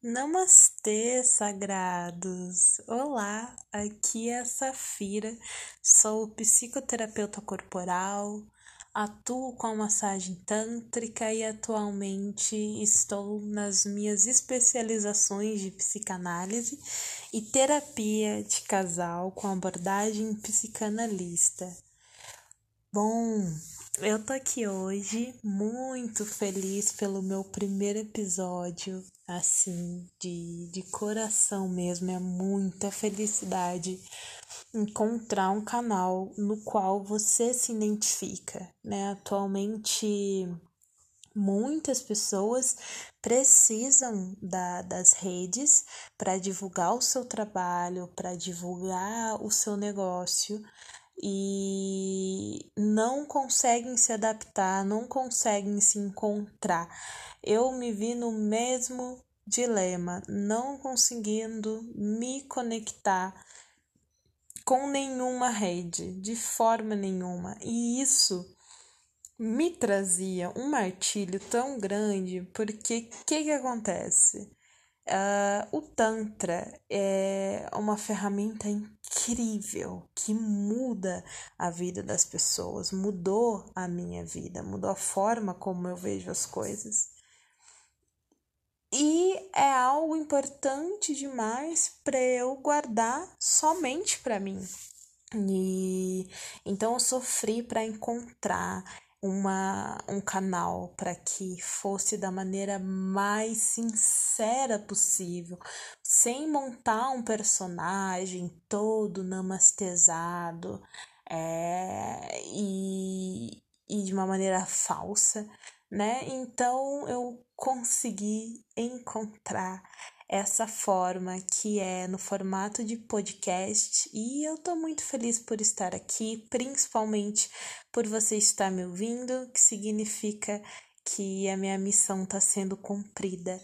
Namastê, sagrados! Olá, aqui é a Safira, sou psicoterapeuta corporal, atuo com a massagem tântrica e atualmente estou nas minhas especializações de psicanálise e terapia de casal com abordagem psicanalista. Bom, eu tô aqui hoje muito feliz pelo meu primeiro episódio, assim, de, de coração mesmo. É muita felicidade encontrar um canal no qual você se identifica, né? Atualmente, muitas pessoas precisam da, das redes para divulgar o seu trabalho, para divulgar o seu negócio e não conseguem se adaptar, não conseguem se encontrar. Eu me vi no mesmo dilema, não conseguindo me conectar com nenhuma rede, de forma nenhuma. E isso me trazia um martírio tão grande, porque o que, que acontece? Uh, o Tantra é uma ferramenta incrível que muda a vida das pessoas, mudou a minha vida, mudou a forma como eu vejo as coisas. E é algo importante demais para eu guardar somente para mim. E então eu sofri para encontrar uma, um canal para que fosse da maneira mais sincera possível, sem montar um personagem todo namastezado é, e, e de uma maneira falsa, né? Então eu consegui encontrar essa forma que é no formato de podcast e eu tô muito feliz por estar aqui, principalmente por você estar me ouvindo, que significa que a minha missão está sendo cumprida.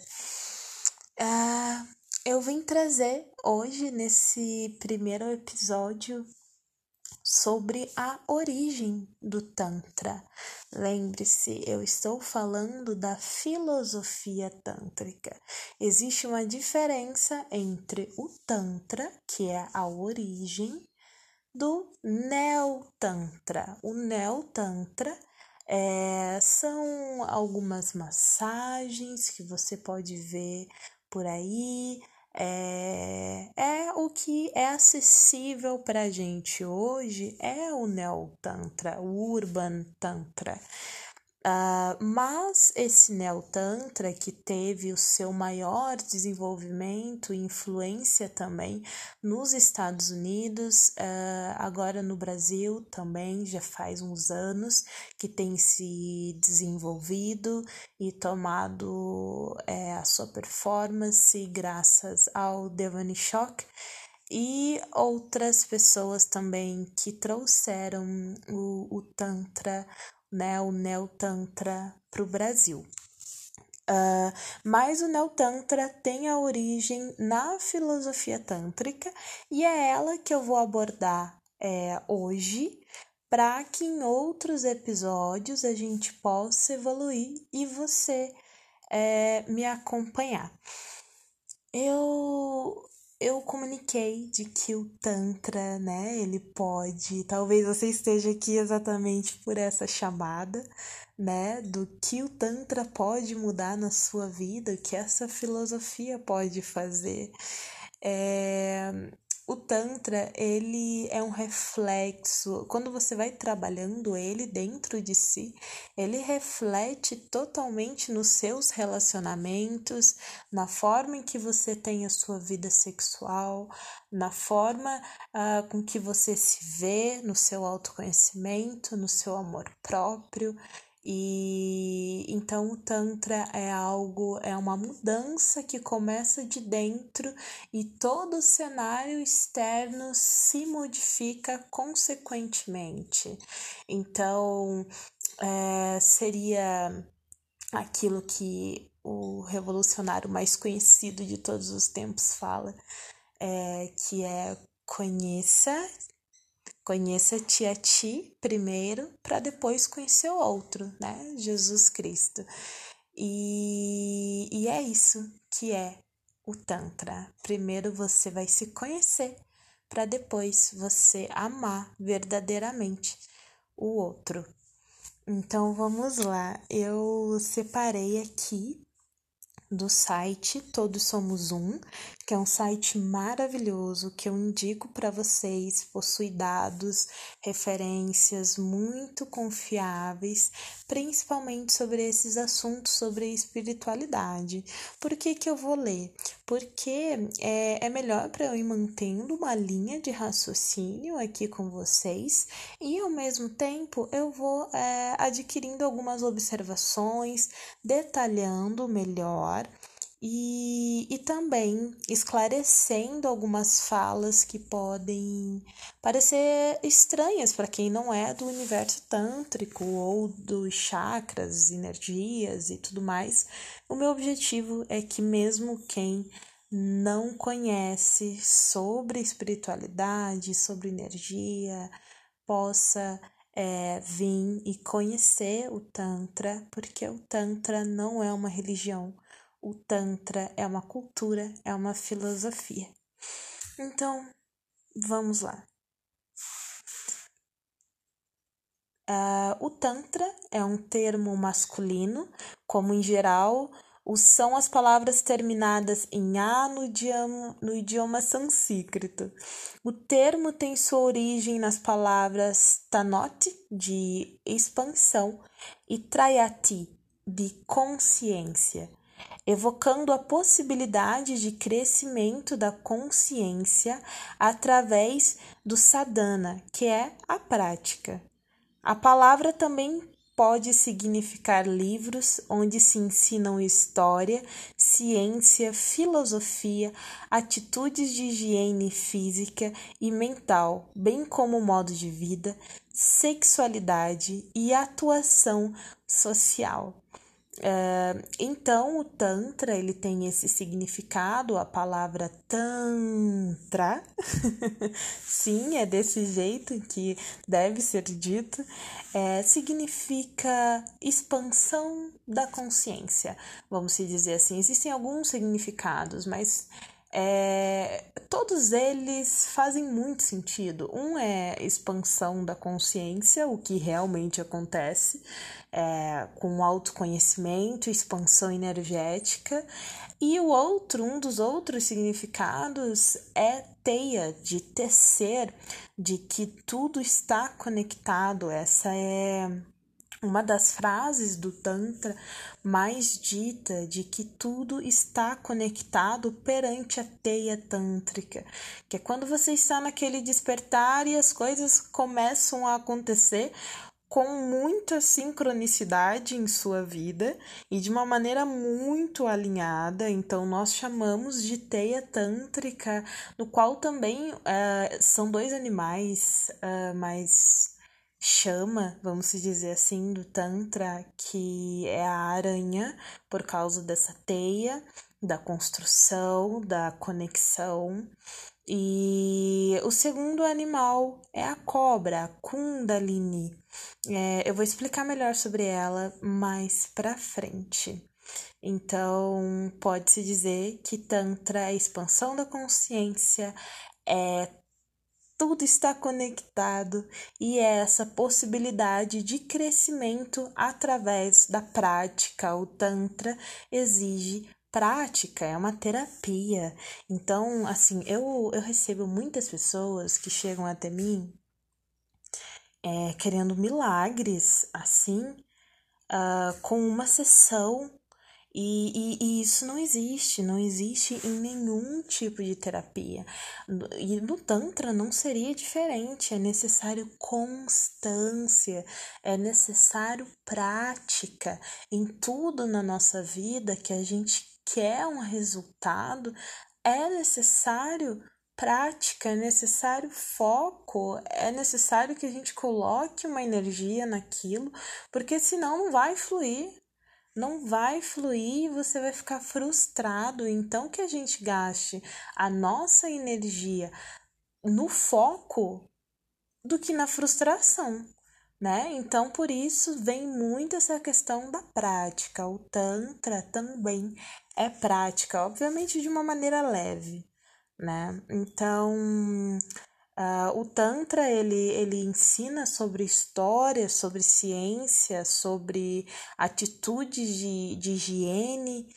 Ah, eu vim trazer hoje, nesse primeiro episódio, sobre a origem do Tantra. Lembre-se, eu estou falando da filosofia tântrica. Existe uma diferença entre o Tantra, que é a origem, do Neo-Tantra. O Neo-Tantra é, são algumas massagens que você pode ver por aí, é, é o que é acessível para a gente hoje é o Neo Tantra, o Urban Tantra. Uh, mas esse Neo-Tantra, que teve o seu maior desenvolvimento e influência também nos Estados Unidos, uh, agora no Brasil também já faz uns anos que tem se desenvolvido e tomado é, a sua performance graças ao Devani Shock e outras pessoas também que trouxeram o, o Tantra né, o Neo-Tantra para o Brasil. Uh, mas o Neo-Tantra tem a origem na filosofia tântrica e é ela que eu vou abordar é, hoje para que em outros episódios a gente possa evoluir e você é, me acompanhar. Eu eu comuniquei de que o Tantra, né, ele pode, talvez você esteja aqui exatamente por essa chamada, né, do que o Tantra pode mudar na sua vida, o que essa filosofia pode fazer. É, o Tantra, ele é um reflexo, quando você vai trabalhando ele dentro de si, ele reflete totalmente nos seus relacionamentos, na forma em que você tem a sua vida sexual, na forma uh, com que você se vê, no seu autoconhecimento, no seu amor próprio. E então o Tantra é algo, é uma mudança que começa de dentro e todo o cenário externo se modifica consequentemente. Então é, seria aquilo que o revolucionário mais conhecido de todos os tempos fala, é, que é conheça Conheça-te a ti primeiro, para depois conhecer o outro, né? Jesus Cristo. E, e é isso que é o Tantra. Primeiro você vai se conhecer para depois você amar verdadeiramente o outro. Então vamos lá, eu separei aqui do site Todos Somos Um, que é um site maravilhoso que eu indico para vocês, possui dados, referências muito confiáveis, principalmente sobre esses assuntos sobre espiritualidade. Por que, que eu vou ler? Porque é, é melhor para eu ir mantendo uma linha de raciocínio aqui com vocês e ao mesmo tempo eu vou é, adquirindo algumas observações, detalhando melhor e, e também esclarecendo algumas falas que podem parecer estranhas para quem não é do universo tântrico ou dos chakras, energias e tudo mais. O meu objetivo é que, mesmo quem não conhece sobre espiritualidade, sobre energia, possa é, vir e conhecer o Tantra, porque o Tantra não é uma religião o Tantra é uma cultura, é uma filosofia. Então, vamos lá. Uh, o Tantra é um termo masculino, como em geral são as palavras terminadas em A no idioma, no idioma sânscrito. O termo tem sua origem nas palavras Tanoti, de expansão, e Trayati, de consciência evocando a possibilidade de crescimento da consciência através do sadhana, que é a prática. A palavra também pode significar livros onde se ensinam história, ciência, filosofia, atitudes de higiene física e mental, bem como modo de vida, sexualidade e atuação social. Uh, então, o Tantra ele tem esse significado, a palavra Tantra, sim, é desse jeito que deve ser dito, é, significa expansão da consciência, vamos se dizer assim. Existem alguns significados, mas é, todos eles fazem muito sentido. Um é expansão da consciência, o que realmente acontece é, com autoconhecimento, expansão energética, e o outro, um dos outros significados é teia, de tecer, de que tudo está conectado. Essa é uma das frases do Tantra mais dita de que tudo está conectado perante a teia tântrica, que é quando você está naquele despertar e as coisas começam a acontecer com muita sincronicidade em sua vida e de uma maneira muito alinhada. Então, nós chamamos de teia tântrica, no qual também uh, são dois animais uh, mais chama, vamos dizer assim, do Tantra, que é a aranha, por causa dessa teia, da construção, da conexão. E o segundo animal é a cobra, a Kundalini. É, eu vou explicar melhor sobre ela mais pra frente. Então, pode-se dizer que Tantra é expansão da consciência, é tudo está conectado e é essa possibilidade de crescimento através da prática. O Tantra exige prática, é uma terapia. Então, assim, eu, eu recebo muitas pessoas que chegam até mim é, querendo milagres, assim, uh, com uma sessão e, e, e, isso não existe, não existe em nenhum tipo de terapia. E no Tantra não seria diferente, é necessário constância, é necessário prática em tudo na nossa vida que a gente quer um resultado, é necessário prática, é necessário foco, é necessário que a gente coloque uma energia naquilo, porque senão não vai fluir não vai fluir você vai ficar frustrado. Então, que a gente gaste a nossa energia no foco do que na frustração. né? Então, por isso vem muito essa questão da prática. O Tantra também é prática, obviamente de uma maneira leve, né? Então, uh, o Tantra ele, ele ensina sobre história, sobre ciência, sobre atitudes de, de higiene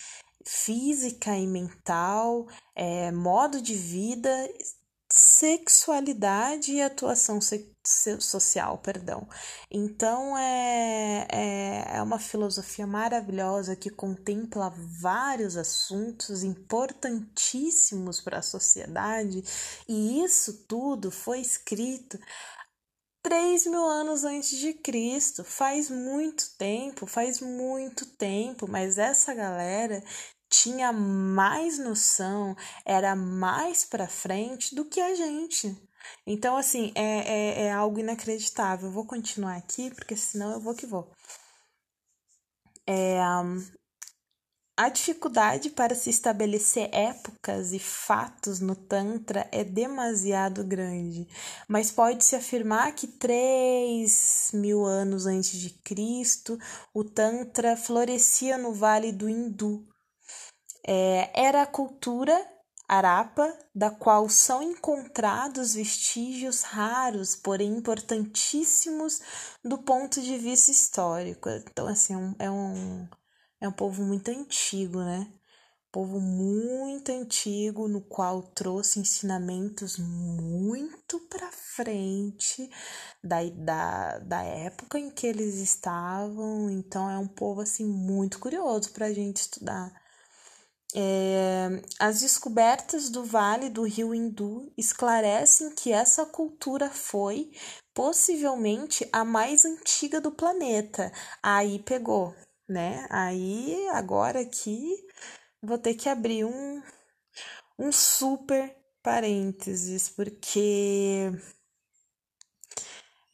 física e mental, é, modo de vida, sexualidade e atuação social, perdão. Então é, é, é uma filosofia maravilhosa que contempla vários assuntos importantíssimos para a sociedade, e isso tudo foi escrito 3 mil anos antes de Cristo. Faz muito tempo, faz muito tempo, mas essa galera tinha mais noção, era mais para frente do que a gente. Então, assim, é, é, é algo inacreditável. Eu vou continuar aqui, porque senão eu vou que vou. É, a dificuldade para se estabelecer épocas e fatos no Tantra é demasiado grande, mas pode-se afirmar que 3 mil anos antes de Cristo, o Tantra florescia no Vale do Hindu, é, era a cultura Arapa, da qual são encontrados vestígios raros, porém importantíssimos do ponto de vista histórico. Então, assim, é um, é um, é povo muito antigo, né? Povo muito antigo, no qual trouxe ensinamentos muito para frente da, da, da época em que eles estavam. Então, é um povo, assim, muito curioso para a gente estudar. É, as descobertas do Vale do Rio Hindu esclarecem que essa cultura foi possivelmente a mais antiga do planeta. Aí pegou, né? Aí agora aqui vou ter que abrir um, um super parênteses, porque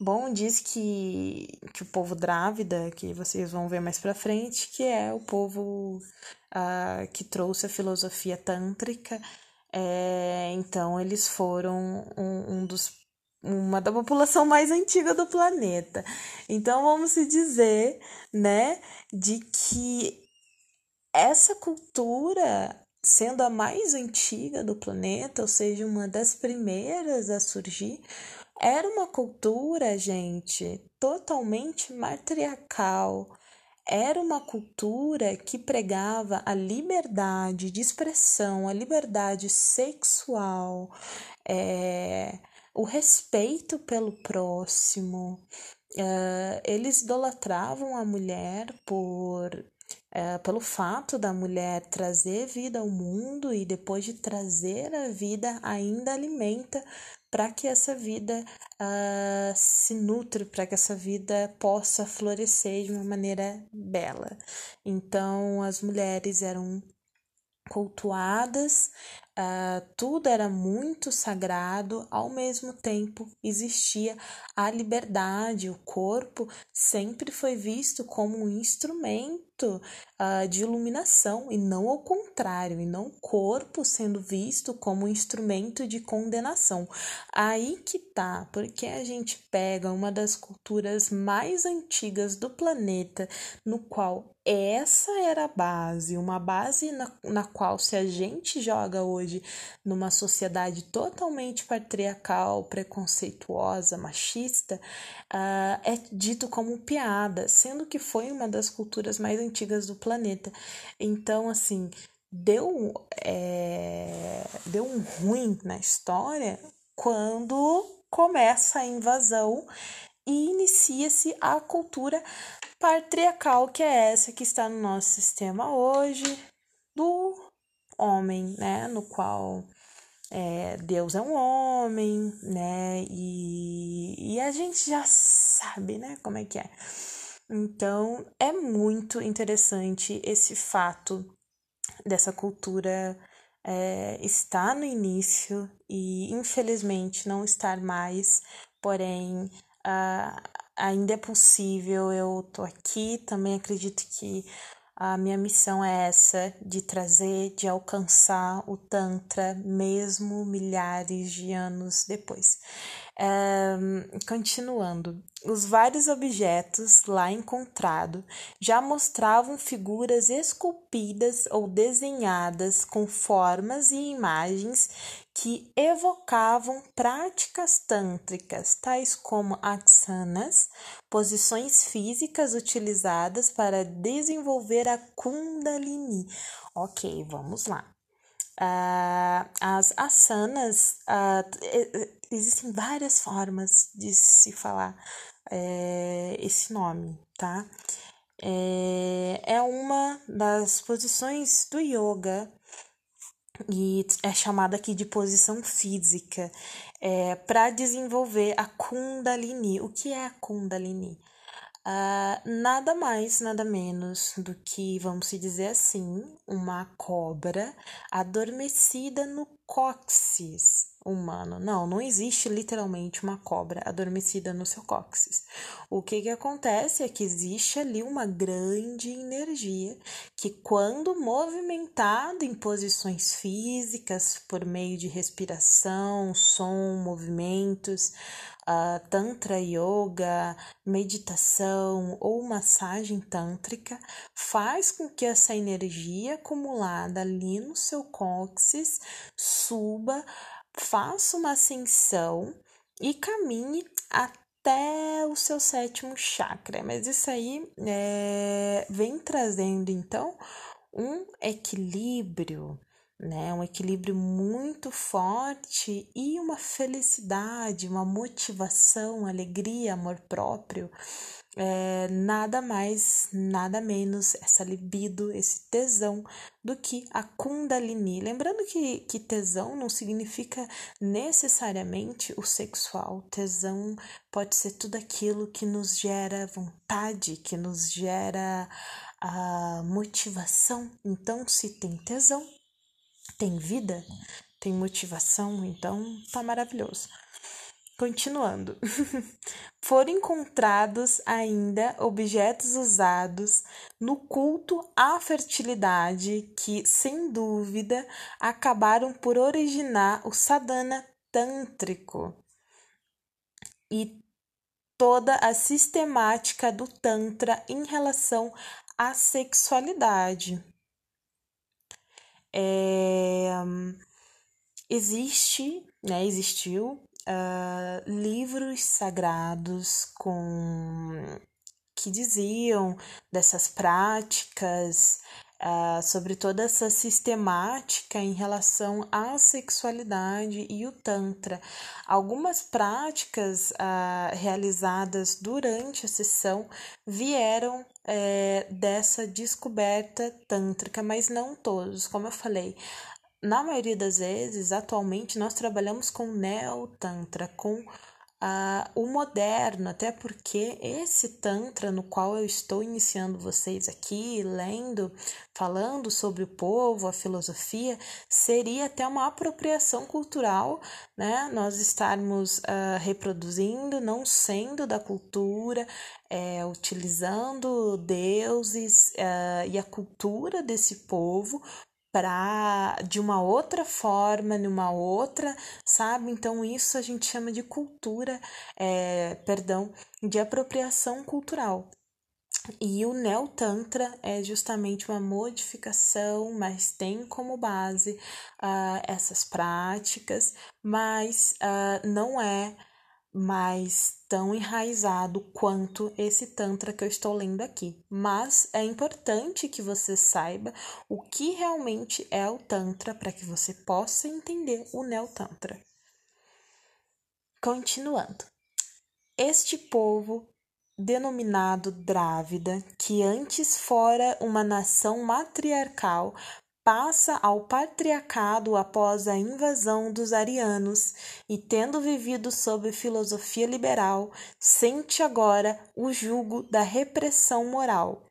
Bom, diz que, que o povo Drávida, que vocês vão ver mais pra frente, que é o povo uh, que trouxe a filosofia tântrica. É, então, eles foram um, um dos uma da população mais antiga do planeta. Então vamos se dizer, né, de que essa cultura, sendo a mais antiga do planeta, ou seja, uma das primeiras a surgir, era uma cultura, gente, totalmente matriarcal. Era uma cultura que pregava a liberdade de expressão, a liberdade sexual, é, o respeito pelo próximo. É, eles idolatravam a mulher por é, pelo fato da mulher trazer vida ao mundo e depois de trazer a vida ainda alimenta para que essa vida uh, se nutre, para que essa vida possa florescer de uma maneira bela. Então, as mulheres eram cultuadas, uh, tudo era muito sagrado, ao mesmo tempo existia a liberdade, o corpo sempre foi visto como um instrumento uh, de iluminação e não ao contrário, e não o corpo sendo visto como um instrumento de condenação. Aí que tá, porque a gente pega uma das culturas mais antigas do planeta, no qual essa era a base, uma base na, na qual, se a gente joga hoje numa sociedade totalmente patriarcal, preconceituosa, machista, uh, é dito como piada, sendo que foi uma das culturas mais antigas do planeta. Então, assim, deu, é, deu um ruim na história quando começa a invasão e inicia-se a cultura patriarcal, que é essa que está no nosso sistema hoje, do homem, né? No qual é, Deus é um homem, né? E, e a gente já sabe, né? Como é que é. Então, é muito interessante esse fato dessa cultura é, estar no início e, infelizmente, não estar mais, porém, ainda é possível. Eu tô aqui, também acredito que a minha missão é essa de trazer, de alcançar o Tantra, mesmo milhares de anos depois. É, continuando, os vários objetos lá encontrados já mostravam figuras esculpidas ou desenhadas com formas e imagens que evocavam práticas tântricas, tais como asanas, posições físicas utilizadas para desenvolver a Kundalini. Ok, vamos lá. Uh, as asanas, uh, existem várias formas de se falar é, esse nome, tá? É, é uma das posições do yoga e é chamada aqui de posição física é, para desenvolver a Kundalini. O que é a Kundalini? Uh, nada mais, nada menos do que, vamos dizer assim, uma cobra adormecida no cóccix humano. Não, não existe literalmente uma cobra adormecida no seu cóccix. O que, que acontece é que existe ali uma grande energia que, quando movimentada em posições físicas, por meio de respiração, som, movimentos, uh, tantra yoga, meditação ou massagem tântrica faz com que essa energia acumulada ali no seu cóccix suba, faça uma ascensão e caminhe até o seu sétimo chakra. Mas isso aí é, vem trazendo então um equilíbrio né? Um equilíbrio muito forte e uma felicidade, uma motivação, alegria, amor próprio. É, nada mais, nada menos essa libido, esse tesão do que a Kundalini. Lembrando que, que tesão não significa necessariamente o sexual. Tesão pode ser tudo aquilo que nos gera vontade, que nos gera a motivação. Então, se tem tesão, tem vida, tem motivação, então tá maravilhoso. Continuando, foram encontrados ainda objetos usados no culto à fertilidade que, sem dúvida, acabaram por originar o sadhana tântrico e toda a sistemática do Tantra em relação à sexualidade. É, existe, né, existiu uh, livros sagrados com que diziam dessas práticas, uh, sobre toda essa sistemática em relação à sexualidade e o Tantra. Algumas práticas uh, realizadas durante a sessão vieram é, dessa descoberta tântrica, mas não todos, como eu falei. Na maioria das vezes, atualmente, nós trabalhamos com neo-tantra, com uh, o moderno, até porque esse Tantra no qual eu estou iniciando vocês aqui, lendo, falando sobre o povo, a filosofia, seria até uma apropriação cultural, né? Nós estarmos uh, reproduzindo, não sendo da cultura, é, utilizando deuses uh, e a cultura desse povo para de uma outra forma, numa outra, sabe? Então isso a gente chama de cultura, é, perdão, de apropriação cultural. E o Neo Tantra é justamente uma modificação, mas tem como base uh, essas práticas, mas uh, não é mais tão enraizado quanto esse Tantra que eu estou lendo aqui. Mas é importante que você saiba o que realmente é o Tantra para que você possa entender o Neo Tantra. Continuando. Este povo denominado Drávida, que antes fora uma nação matriarcal, passa ao patriarcado após a invasão dos arianos e, tendo vivido sob filosofia liberal, sente agora o jugo da repressão moral.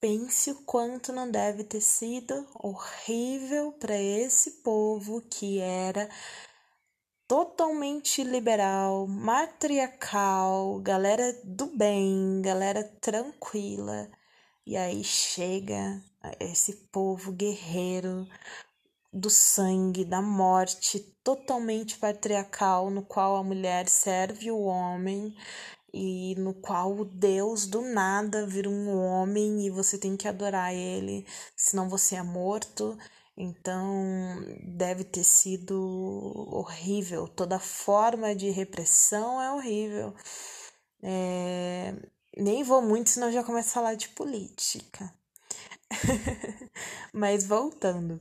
Pense o quanto não deve ter sido horrível para esse povo que era totalmente liberal, matriarcal, galera do bem, galera tranquila. E aí chega esse povo guerreiro do sangue, da morte totalmente patriarcal, no qual a mulher serve o homem e no qual o Deus do nada vira um homem e você tem que adorar ele, senão você é morto. Então, deve ter sido horrível. Toda forma de repressão é horrível. É... Nem vou muito, senão já começo a falar de política. Mas voltando.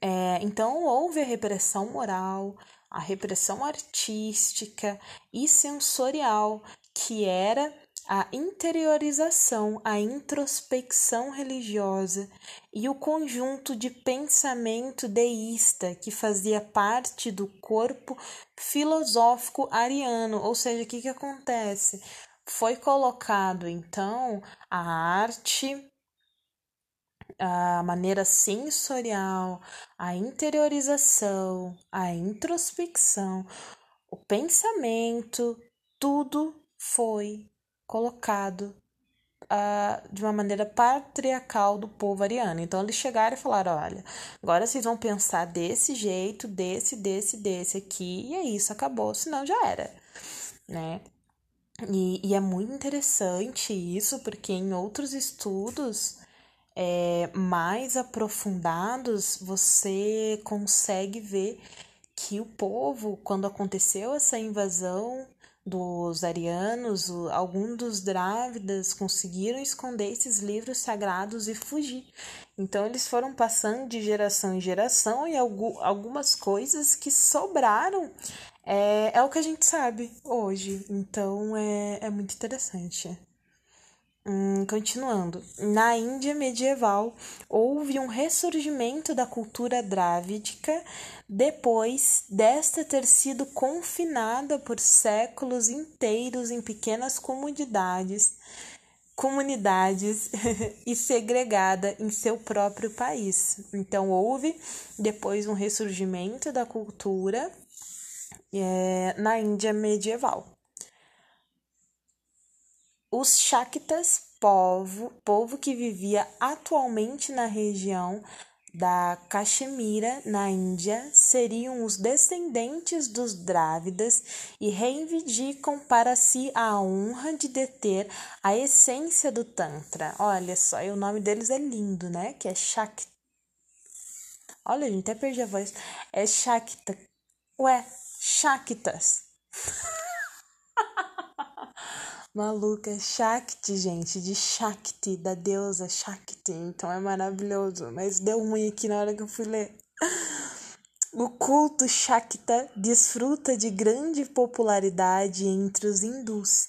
É, então, houve a repressão moral, a repressão artística e sensorial, que era a interiorização, a introspecção religiosa e o conjunto de pensamento deísta que fazia parte do corpo filosófico ariano. Ou seja, o que, que acontece? Foi colocado então a arte, a maneira sensorial, a interiorização, a introspecção, o pensamento, tudo foi colocado uh, de uma maneira patriarcal do povo ariano. Então eles chegaram e falaram: olha, agora vocês vão pensar desse jeito, desse, desse, desse aqui, e é isso, acabou, senão já era, né? E, e é muito interessante isso, porque em outros estudos é, mais aprofundados, você consegue ver que o povo, quando aconteceu essa invasão dos arianos, alguns dos drávidas conseguiram esconder esses livros sagrados e fugir. Então eles foram passando de geração em geração e algumas coisas que sobraram é, é o que a gente sabe hoje. Então é, é muito interessante. Hum, continuando, na Índia medieval houve um ressurgimento da cultura drávidica depois desta ter sido confinada por séculos inteiros em pequenas comunidades, comunidades e segregada em seu próprio país. Então houve depois um ressurgimento da cultura é, na Índia medieval. Os Shaktas, povo, povo que vivia atualmente na região da Caxemira, na Índia, seriam os descendentes dos Drávidas e reivindicam para si a honra de deter a essência do Tantra. Olha só, e o nome deles é lindo, né? Que é Shakta. Olha, gente, até perdi a voz. É Shakta. Ué, Shaktas. Maluca, é Shakti, gente, de Shakti, da deusa Shakti. Então é maravilhoso, mas deu ruim aqui na hora que eu fui ler. O culto Shakta desfruta de grande popularidade entre os hindus.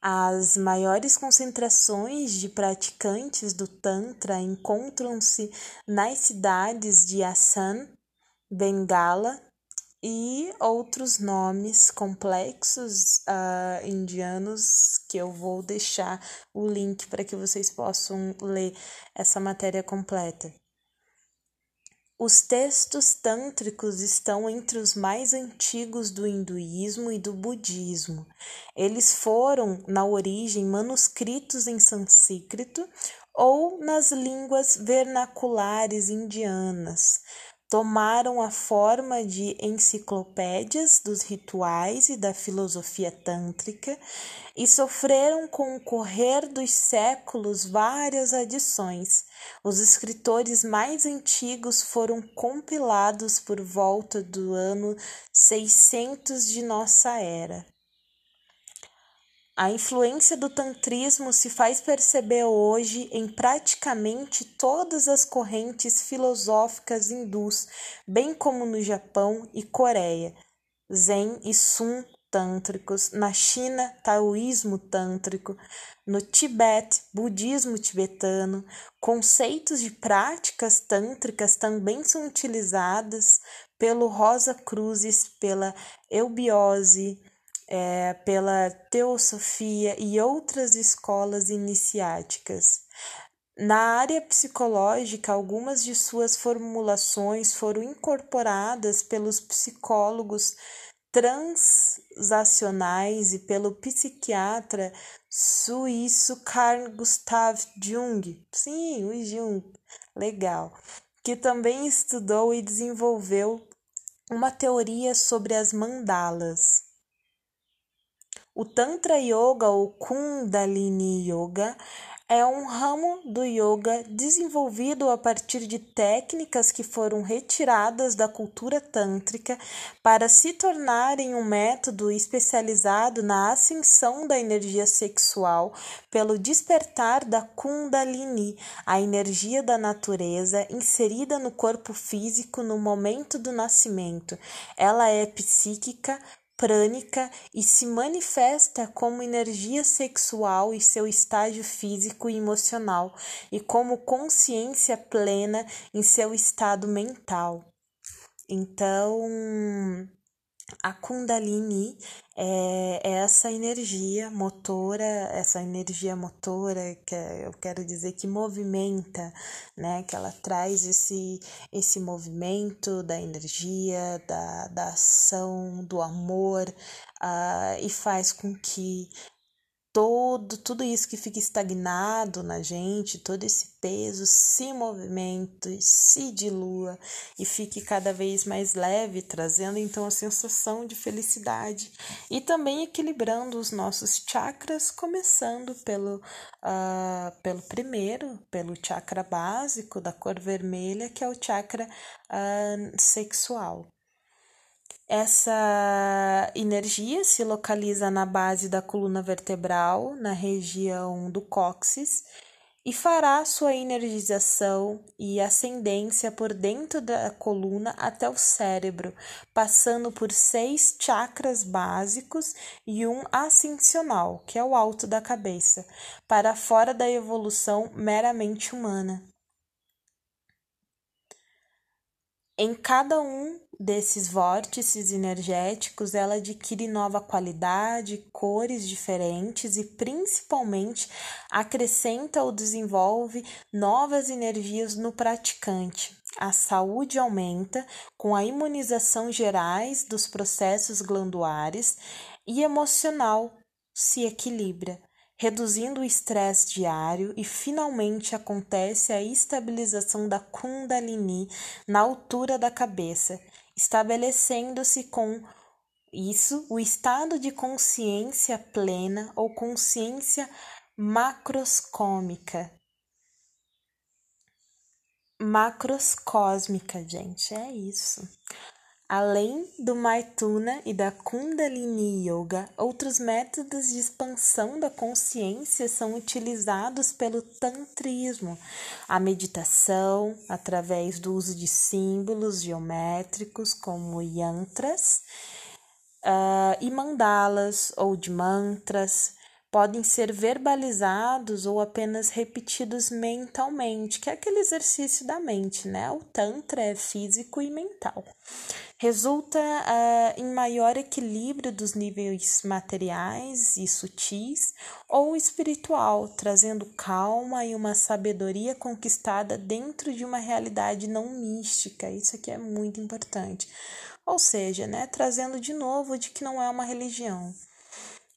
As maiores concentrações de praticantes do Tantra encontram-se nas cidades de Assam, Bengala, e outros nomes complexos uh, indianos que eu vou deixar o link para que vocês possam ler essa matéria completa. Os textos tântricos estão entre os mais antigos do hinduísmo e do budismo. Eles foram, na origem, manuscritos em sânscrito ou nas línguas vernaculares indianas, tomaram a forma de enciclopédias dos rituais e da filosofia tântrica e sofreram com o correr dos séculos várias adições. Os escritores mais antigos foram compilados por volta do ano 600 de nossa era. A influência do tantrismo se faz perceber hoje em praticamente todas as correntes filosóficas hindus, bem como no Japão e Coreia, Zen e Sun tântricos, na China, taoísmo tântrico, no Tibete, budismo tibetano. Conceitos de práticas tântricas também são utilizadas pelo Rosa Cruzes, pela eubiose, é, pela Teosofia e outras escolas iniciáticas. Na área psicológica, algumas de suas formulações foram incorporadas pelos psicólogos transacionais e pelo psiquiatra suíço Carl Gustav Jung. Sim, o Jung. Legal que também estudou e desenvolveu uma teoria sobre as mandalas. O Tantra Yoga ou Kundalini Yoga é um ramo do yoga desenvolvido a partir de técnicas que foram retiradas da cultura tântrica para se tornarem um método especializado na ascensão da energia sexual pelo despertar da Kundalini, a energia da natureza inserida no corpo físico no momento do nascimento. Ela é psíquica, prânica e se manifesta como energia sexual e seu estágio físico e emocional, e como consciência plena em seu estado mental. Então, a Kundalini é, é, essa energia motora, essa energia motora que é, eu quero dizer que movimenta, né? Que ela traz esse, esse movimento da energia, da, da ação, do amor, uh, e faz com que todo tudo isso que fica estagnado na gente, todo esse peso se movimente, se dilua e fique cada vez mais leve, trazendo então a sensação de felicidade e também equilibrando os nossos chakras, começando pelo, uh, pelo primeiro, pelo chakra básico da cor vermelha, que é o chakra uh, sexual. Essa energia se localiza na base da coluna vertebral, na região do cóccix, e fará sua energização e ascendência por dentro da coluna até o cérebro, passando por seis chakras básicos e um ascensional, que é o alto da cabeça, para fora da evolução meramente humana. Em cada um desses vórtices energéticos, ela adquire nova qualidade, cores diferentes e principalmente acrescenta ou desenvolve novas energias no praticante. A saúde aumenta com a imunização gerais dos processos glandulares e emocional se equilibra reduzindo o estresse diário e finalmente acontece a estabilização da Kundalini na altura da cabeça, estabelecendo-se com isso o estado de consciência plena ou consciência macroscómica. Macroscósmica, gente, é isso. Além do Maituna e da Kundalini Yoga, outros métodos de expansão da consciência são utilizados pelo Tantrismo, a meditação através do uso de símbolos geométricos como yantras uh, e mandalas ou de mantras, podem ser verbalizados ou apenas repetidos mentalmente, que é aquele exercício da mente, né? O Tantra é físico e mental. Resulta uh, em maior equilíbrio dos níveis materiais e sutis ou espiritual, trazendo calma e uma sabedoria conquistada dentro de uma realidade não mística. Isso aqui é muito importante. Ou seja, né, trazendo de novo de que não é uma religião.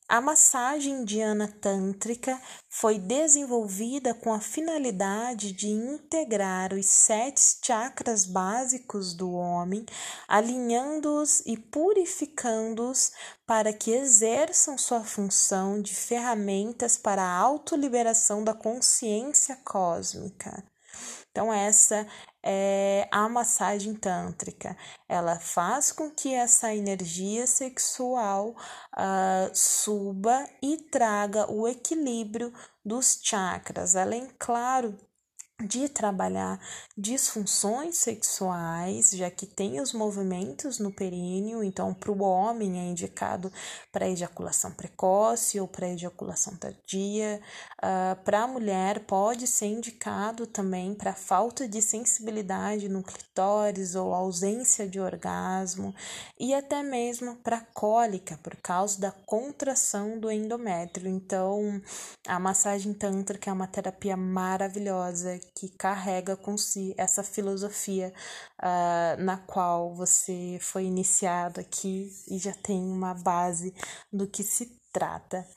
A massagem indiana tântrica foi desenvolvida com a finalidade de integrar os sete chakras básicos do homem, alinhando-os e purificando-os para que exerçam sua função de ferramentas para a autoliberação da consciência cósmica. Então, essa é a massagem tântrica. Ela faz com que essa energia sexual uh, suba e traga o equilíbrio dos chakras, além, claro, de trabalhar disfunções sexuais, já que tem os movimentos no períneo, então para o homem é indicado para ejaculação precoce ou para ejaculação tardia, uh, para a mulher pode ser indicado também para falta de sensibilidade no clitóris ou ausência de orgasmo e até mesmo para cólica por causa da contração do endométrio. Então, a massagem tântrica é uma terapia maravilhosa que carrega com si essa filosofia uh, na qual você foi iniciado aqui e já tem uma base do que se trata.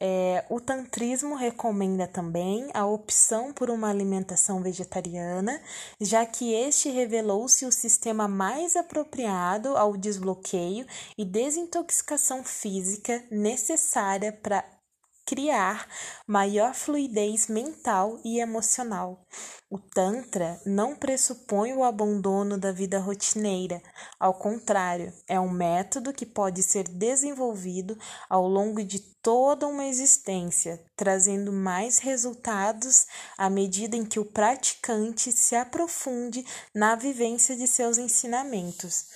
É, o tantrismo recomenda também a opção por uma alimentação vegetariana, já que este revelou-se o sistema mais apropriado ao desbloqueio e desintoxicação física necessária para criar maior fluidez mental e emocional. O Tantra não pressupõe o abandono da vida rotineira, ao contrário, é um método que pode ser desenvolvido ao longo de toda uma existência, trazendo mais resultados à medida em que o praticante se aprofunde na vivência de seus ensinamentos.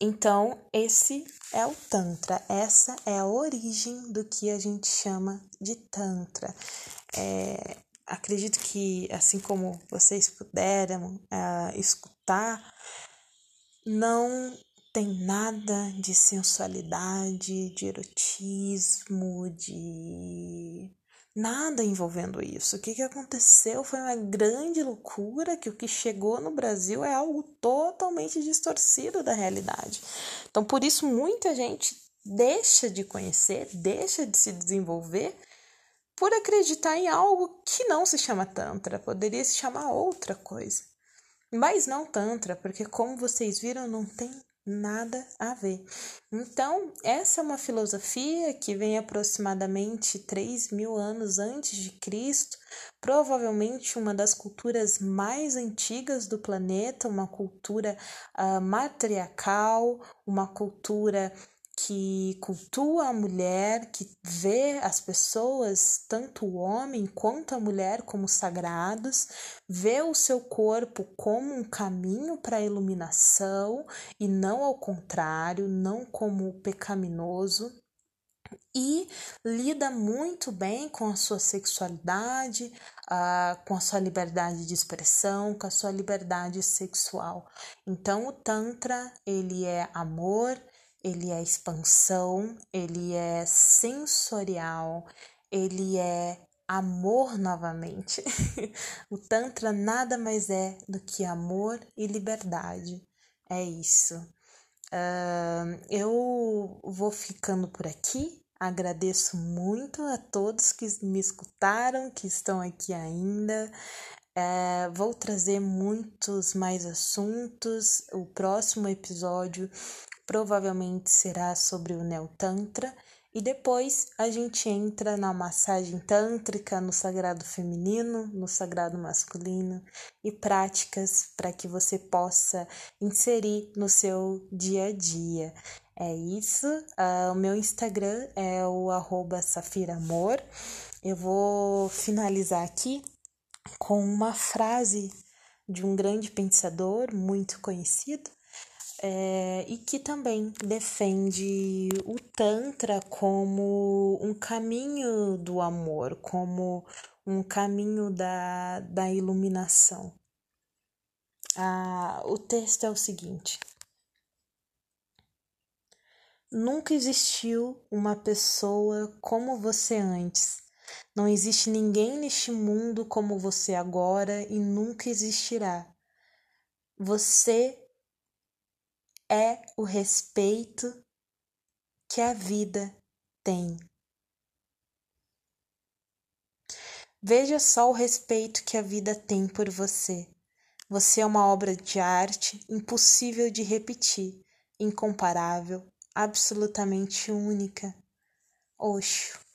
Então, esse é o Tantra, essa é a origem do que a gente chama de Tantra. É, acredito que, assim como vocês puderam uh, escutar, não tem nada de sensualidade, de erotismo, de nada envolvendo isso. O que, que aconteceu foi uma grande loucura que o que chegou no Brasil é algo totalmente distorcido da realidade. Então, por isso, muita gente deixa de conhecer, deixa de se desenvolver por acreditar em algo que não se chama Tantra, poderia se chamar outra coisa. Mas não Tantra, porque, como vocês viram, não tem nada a ver. Então, essa é uma filosofia que vem aproximadamente 3 mil anos antes de Cristo, provavelmente uma das culturas mais antigas do planeta, uma cultura uh, matriarcal, uma cultura que cultua a mulher, que vê as pessoas, tanto o homem quanto a mulher, como sagrados, vê o seu corpo como um caminho para a iluminação e não ao contrário, não como pecaminoso. E lida muito bem com a sua sexualidade, uh, com a sua liberdade de expressão, com a sua liberdade sexual. Então, o Tantra, ele é amor, ele é expansão, ele é sensorial, ele é amor novamente. o Tantra nada mais é do que amor e liberdade. É isso. Uh, eu vou ficando por aqui. Agradeço muito a todos que me escutaram, que estão aqui ainda. É, vou trazer muitos mais assuntos. O próximo episódio provavelmente será sobre o Neo Tantra, e depois a gente entra na massagem tântrica, no sagrado feminino, no sagrado masculino e práticas para que você possa inserir no seu dia a dia. É isso. Uh, o meu Instagram é o arroba Safiramor. Eu vou finalizar aqui com uma frase de um grande pensador muito conhecido, é, e que também defende o Tantra como um caminho do amor, como um caminho da, da iluminação. Ah, o texto é o seguinte: Nunca existiu uma pessoa como você antes. Não existe ninguém neste mundo como você agora e nunca existirá. Você é o respeito que a vida tem. Veja só o respeito que a vida tem por você. Você é uma obra de arte impossível de repetir, incomparável, absolutamente única. Oxo.